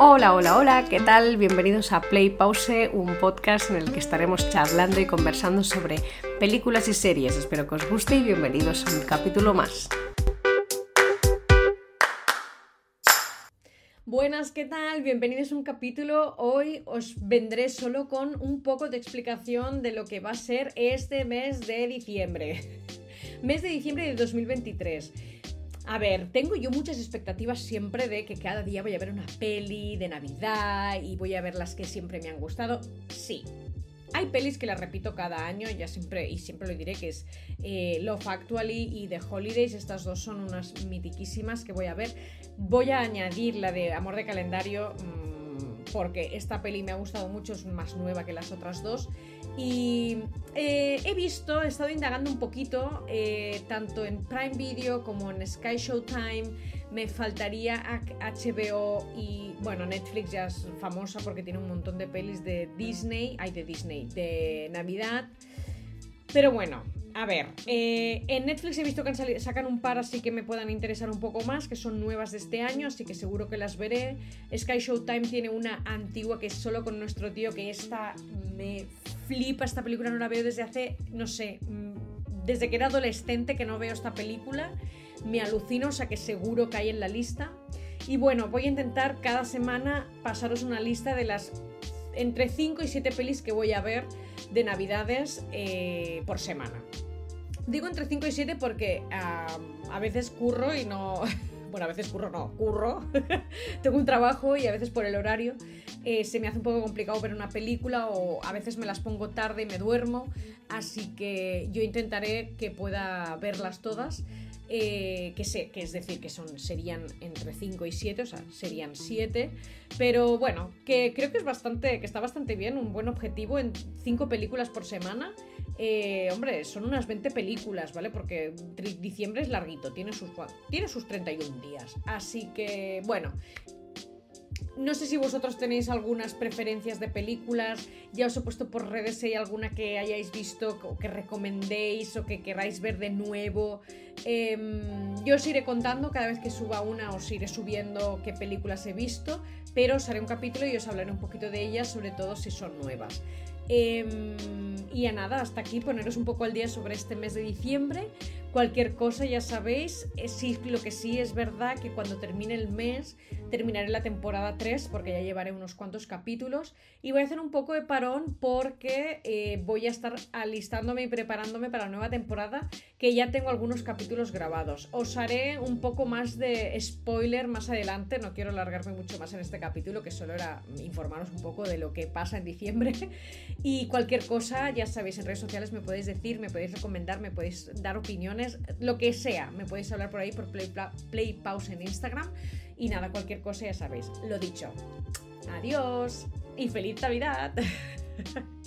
Hola, hola, hola, ¿qué tal? Bienvenidos a Play Pause, un podcast en el que estaremos charlando y conversando sobre películas y series. Espero que os guste y bienvenidos a un capítulo más. Buenas, ¿qué tal? Bienvenidos a un capítulo. Hoy os vendré solo con un poco de explicación de lo que va a ser este mes de diciembre. mes de diciembre de 2023. A ver, tengo yo muchas expectativas siempre de que cada día voy a ver una peli de Navidad y voy a ver las que siempre me han gustado. Sí. Hay pelis que las repito cada año, ya siempre, y siempre lo diré, que es eh, Love Actually y The Holidays. Estas dos son unas mitiquísimas que voy a ver. Voy a añadir la de Amor de Calendario. Porque esta peli me ha gustado mucho, es más nueva que las otras dos. Y eh, he visto, he estado indagando un poquito, eh, tanto en Prime Video como en Sky Showtime. Me faltaría HBO y, bueno, Netflix ya es famosa porque tiene un montón de pelis de Disney, hay de Disney, de Navidad. Pero bueno, a ver, eh, en Netflix he visto que sacan un par así que me puedan interesar un poco más, que son nuevas de este año, así que seguro que las veré. Sky Showtime tiene una antigua que es solo con nuestro tío, que esta me flipa, esta película no la veo desde hace, no sé, mm, desde que era adolescente que no veo esta película. Me alucino, o sea que seguro que hay en la lista. Y bueno, voy a intentar cada semana pasaros una lista de las entre 5 y 7 pelis que voy a ver de navidades eh, por semana. Digo entre 5 y 7 porque a veces curro y no... Bueno, a veces curro, no, curro. Tengo un trabajo y a veces por el horario eh, se me hace un poco complicado ver una película o a veces me las pongo tarde y me duermo. Así que yo intentaré que pueda verlas todas. Eh, que, sé, que es decir, que son, serían entre 5 y 7, o sea, serían 7, pero bueno, que creo que es bastante, que está bastante bien, un buen objetivo en 5 películas por semana. Eh, hombre, son unas 20 películas, ¿vale? Porque diciembre es larguito, tiene sus, tiene sus 31 días. Así que, bueno, no sé si vosotros tenéis algunas preferencias de películas, ya os he puesto por redes si hay alguna que hayáis visto o que recomendéis o que queráis ver de nuevo. Em, yo os iré contando cada vez que suba una, os iré subiendo qué películas he visto, pero os haré un capítulo y os hablaré un poquito de ellas, sobre todo si son nuevas. Em, y a nada, hasta aquí poneros un poco al día sobre este mes de diciembre. Cualquier cosa, ya sabéis, eh, sí, lo que sí es verdad que cuando termine el mes terminaré la temporada 3 porque ya llevaré unos cuantos capítulos y voy a hacer un poco de parón porque eh, voy a estar alistándome y preparándome para la nueva temporada que ya tengo algunos capítulos grabados. Os haré un poco más de spoiler más adelante, no quiero alargarme mucho más en este capítulo que solo era informaros un poco de lo que pasa en diciembre y cualquier cosa, ya sabéis, en redes sociales me podéis decir, me podéis recomendar, me podéis dar opiniones lo que sea. Me podéis hablar por ahí por Play, Play Pause en Instagram. Y nada, cualquier cosa ya sabéis. Lo dicho. Adiós y feliz Navidad.